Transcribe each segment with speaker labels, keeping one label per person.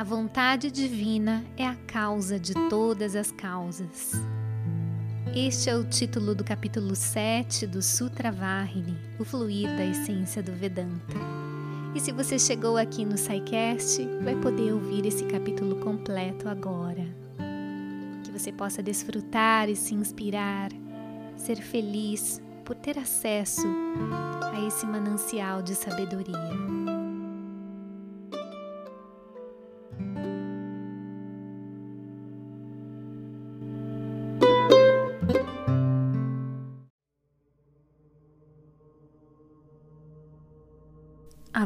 Speaker 1: A vontade divina é a causa de todas as causas. Este é o título do capítulo 7 do Sutra Vahini, o fluir da essência do Vedanta. E se você chegou aqui no SciCast, vai poder ouvir esse capítulo completo agora. Que você possa desfrutar e se inspirar, ser feliz por ter acesso a esse manancial de sabedoria.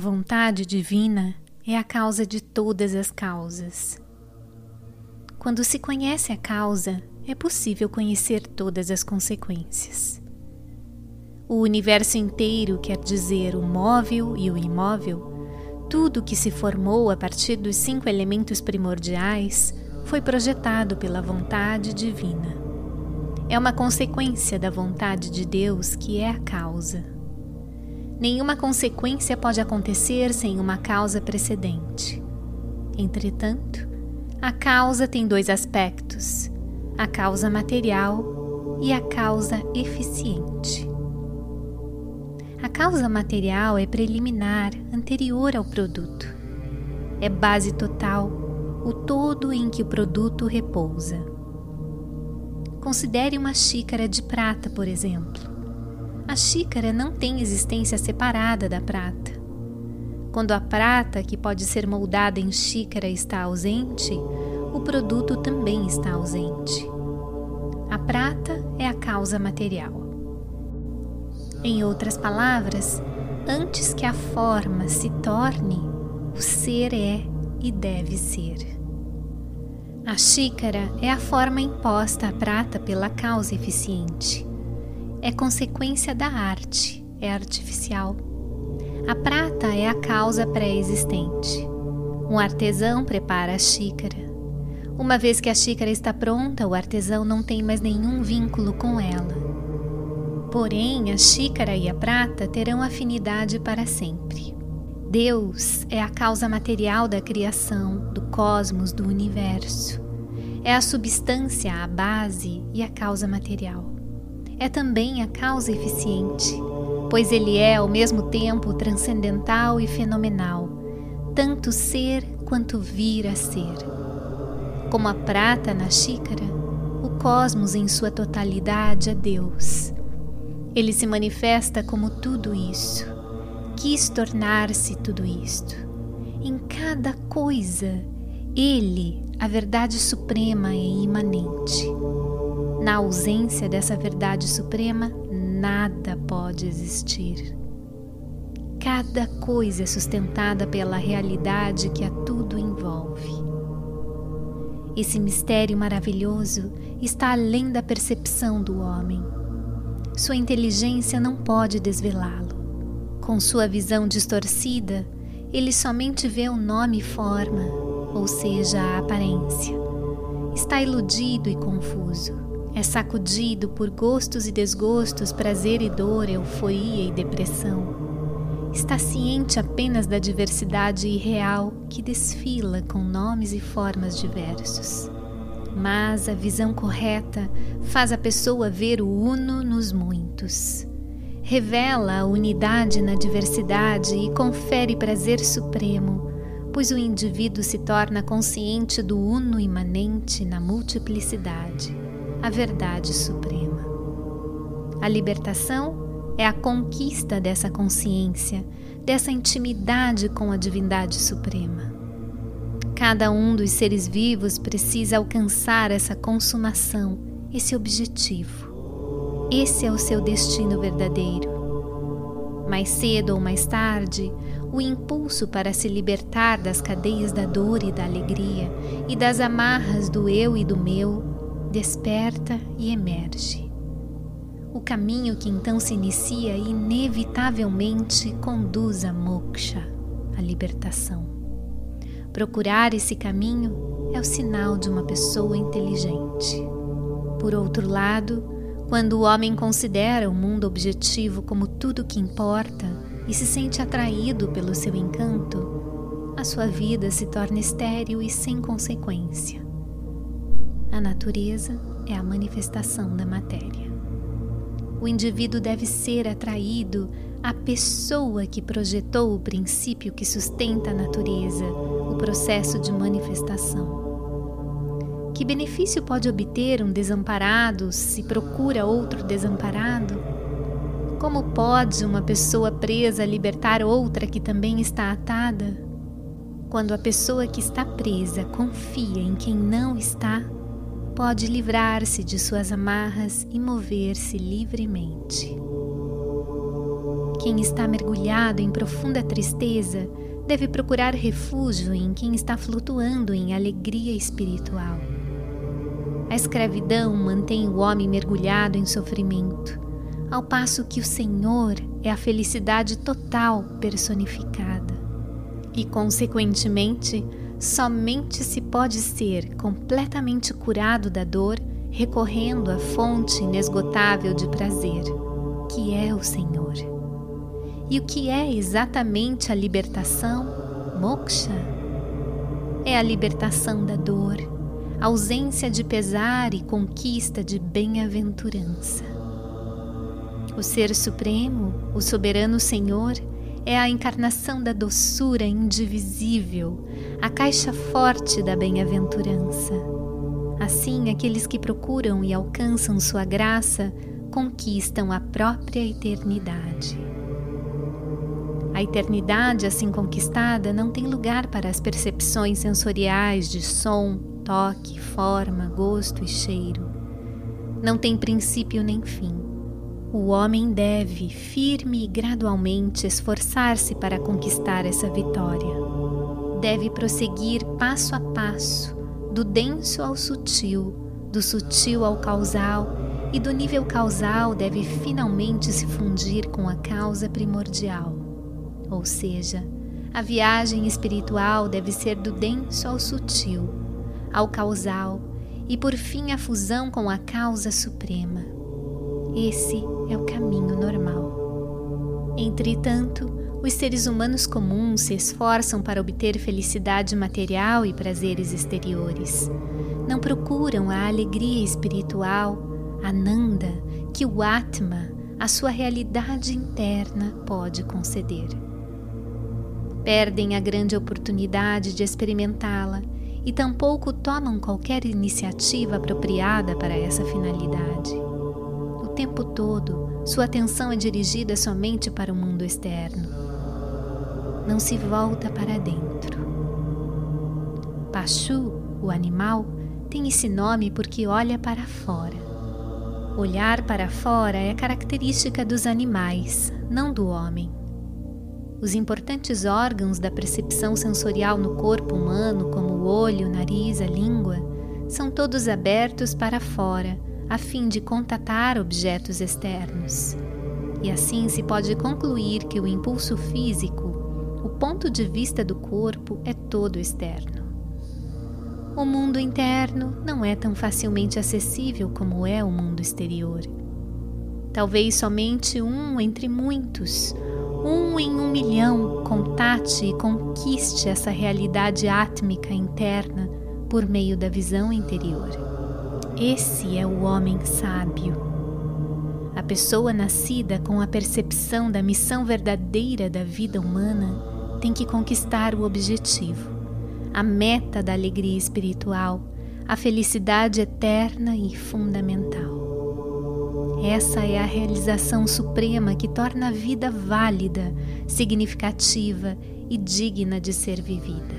Speaker 1: Vontade divina é a causa de todas as causas. Quando se conhece a causa, é possível conhecer todas as consequências. O universo inteiro quer dizer o móvel e o imóvel, tudo que se formou a partir dos cinco elementos primordiais foi projetado pela vontade divina. É uma consequência da vontade de Deus que é a causa. Nenhuma consequência pode acontecer sem uma causa precedente. Entretanto, a causa tem dois aspectos: a causa material e a causa eficiente. A causa material é preliminar, anterior ao produto. É base total, o todo em que o produto repousa. Considere uma xícara de prata, por exemplo. A xícara não tem existência separada da prata. Quando a prata, que pode ser moldada em xícara, está ausente, o produto também está ausente. A prata é a causa material. Em outras palavras, antes que a forma se torne, o ser é e deve ser. A xícara é a forma imposta à prata pela causa eficiente é consequência da arte, é artificial. A prata é a causa pré-existente. Um artesão prepara a xícara. Uma vez que a xícara está pronta, o artesão não tem mais nenhum vínculo com ela. Porém, a xícara e a prata terão afinidade para sempre. Deus é a causa material da criação, do cosmos, do universo. É a substância, a base e a causa material é também a causa eficiente, pois ele é ao mesmo tempo transcendental e fenomenal, tanto ser quanto vir a ser. Como a prata na xícara, o cosmos em sua totalidade é Deus. Ele se manifesta como tudo isso, quis tornar-se tudo isto. Em cada coisa, ele, a verdade suprema, é imanente. Na ausência dessa verdade suprema, nada pode existir. Cada coisa é sustentada pela realidade que a tudo envolve. Esse mistério maravilhoso está além da percepção do homem. Sua inteligência não pode desvelá-lo. Com sua visão distorcida, ele somente vê o nome e forma, ou seja, a aparência. Está iludido e confuso é sacudido por gostos e desgostos, prazer e dor, euforia e depressão. Está ciente apenas da diversidade irreal que desfila com nomes e formas diversos. Mas a visão correta faz a pessoa ver o uno nos muitos. Revela a unidade na diversidade e confere prazer supremo, pois o indivíduo se torna consciente do uno imanente na multiplicidade a verdade suprema. A libertação é a conquista dessa consciência, dessa intimidade com a divindade suprema. Cada um dos seres vivos precisa alcançar essa consumação, esse objetivo. Esse é o seu destino verdadeiro. Mais cedo ou mais tarde, o impulso para se libertar das cadeias da dor e da alegria e das amarras do eu e do meu desperta e emerge. O caminho que então se inicia inevitavelmente conduz a moksha, a libertação. Procurar esse caminho é o sinal de uma pessoa inteligente. Por outro lado, quando o homem considera o mundo objetivo como tudo que importa e se sente atraído pelo seu encanto, a sua vida se torna estéril e sem consequência. A natureza é a manifestação da matéria. O indivíduo deve ser atraído à pessoa que projetou o princípio que sustenta a natureza, o processo de manifestação. Que benefício pode obter um desamparado se procura outro desamparado? Como pode uma pessoa presa libertar outra que também está atada? Quando a pessoa que está presa confia em quem não está, pode livrar-se de suas amarras e mover-se livremente. Quem está mergulhado em profunda tristeza deve procurar refúgio em quem está flutuando em alegria espiritual. A escravidão mantém o homem mergulhado em sofrimento, ao passo que o Senhor é a felicidade total personificada. E, consequentemente, somente se pode ser completamente curado da dor recorrendo à fonte inesgotável de prazer, que é o Senhor. E o que é exatamente a libertação? Moksha? É a libertação da dor ausência de pesar e conquista de bem-aventurança. O Ser Supremo, o Soberano Senhor, é a encarnação da doçura indivisível, a caixa forte da bem-aventurança. Assim, aqueles que procuram e alcançam sua graça conquistam a própria eternidade. A eternidade assim conquistada não tem lugar para as percepções sensoriais de som, toque, forma, gosto e cheiro. Não tem princípio nem fim. O homem deve, firme e gradualmente, esforçar-se para conquistar essa vitória. Deve prosseguir passo a passo, do denso ao sutil, do sutil ao causal, e do nível causal deve finalmente se fundir com a causa primordial. Ou seja, a viagem espiritual deve ser do denso ao sutil, ao causal e por fim a fusão com a causa suprema. Esse é o caminho normal. Entretanto, os seres humanos comuns se esforçam para obter felicidade material e prazeres exteriores. Não procuram a alegria espiritual, a Nanda, que o Atma, a sua realidade interna, pode conceder. Perdem a grande oportunidade de experimentá-la e tampouco tomam qualquer iniciativa apropriada para essa finalidade. Tempo todo, sua atenção é dirigida somente para o mundo externo. Não se volta para dentro. Pachu, o animal, tem esse nome porque olha para fora. Olhar para fora é característica dos animais, não do homem. Os importantes órgãos da percepção sensorial no corpo humano, como o olho, o nariz, a língua, são todos abertos para fora, a fim de contatar objetos externos. E assim se pode concluir que o impulso físico, o ponto de vista do corpo, é todo externo. O mundo interno não é tão facilmente acessível como é o mundo exterior. Talvez somente um entre muitos, um em um milhão, contate e conquiste essa realidade átmica interna por meio da visão interior. Esse é o homem sábio. A pessoa nascida com a percepção da missão verdadeira da vida humana tem que conquistar o objetivo, a meta da alegria espiritual, a felicidade eterna e fundamental. Essa é a realização suprema que torna a vida válida, significativa e digna de ser vivida.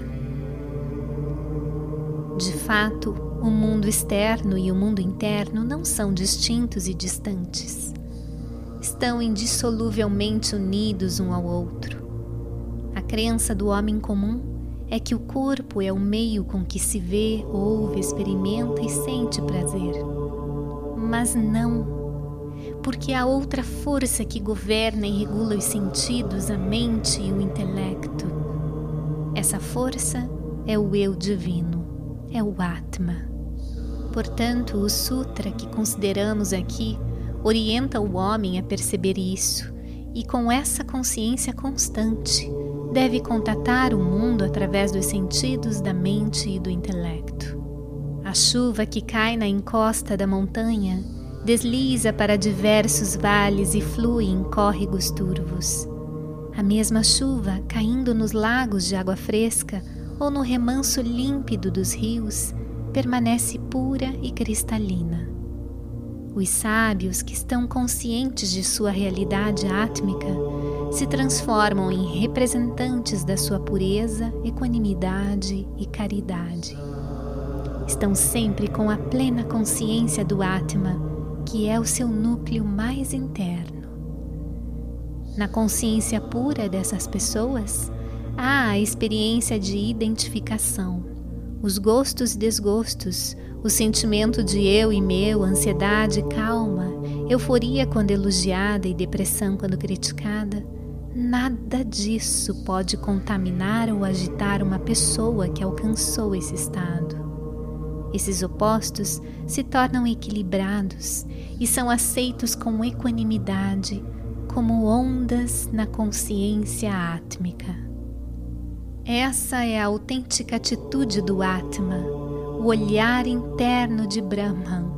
Speaker 1: De fato, o mundo externo e o mundo interno não são distintos e distantes. Estão indissoluvelmente unidos um ao outro. A crença do homem comum é que o corpo é o meio com que se vê, ouve, experimenta e sente prazer. Mas não porque há outra força que governa e regula os sentidos, a mente e o intelecto. Essa força é o eu divino, é o Atma. Portanto, o Sutra que consideramos aqui orienta o homem a perceber isso e, com essa consciência constante, deve contatar o mundo através dos sentidos da mente e do intelecto. A chuva que cai na encosta da montanha desliza para diversos vales e flui em córregos turvos. A mesma chuva caindo nos lagos de água fresca ou no remanso límpido dos rios permanece pura e cristalina. Os sábios que estão conscientes de sua realidade átmica se transformam em representantes da sua pureza, equanimidade e caridade. Estão sempre com a plena consciência do Atma que é o seu núcleo mais interno. Na consciência pura dessas pessoas, há a experiência de identificação, os gostos e desgostos, o sentimento de eu e meu, ansiedade, calma, euforia quando elogiada e depressão quando criticada. Nada disso pode contaminar ou agitar uma pessoa que alcançou esse estado. Esses opostos se tornam equilibrados e são aceitos com equanimidade, como ondas na consciência átmica. Essa é a autêntica atitude do Atma, o olhar interno de Brahman,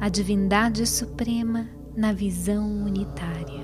Speaker 1: a divindade suprema na visão unitária.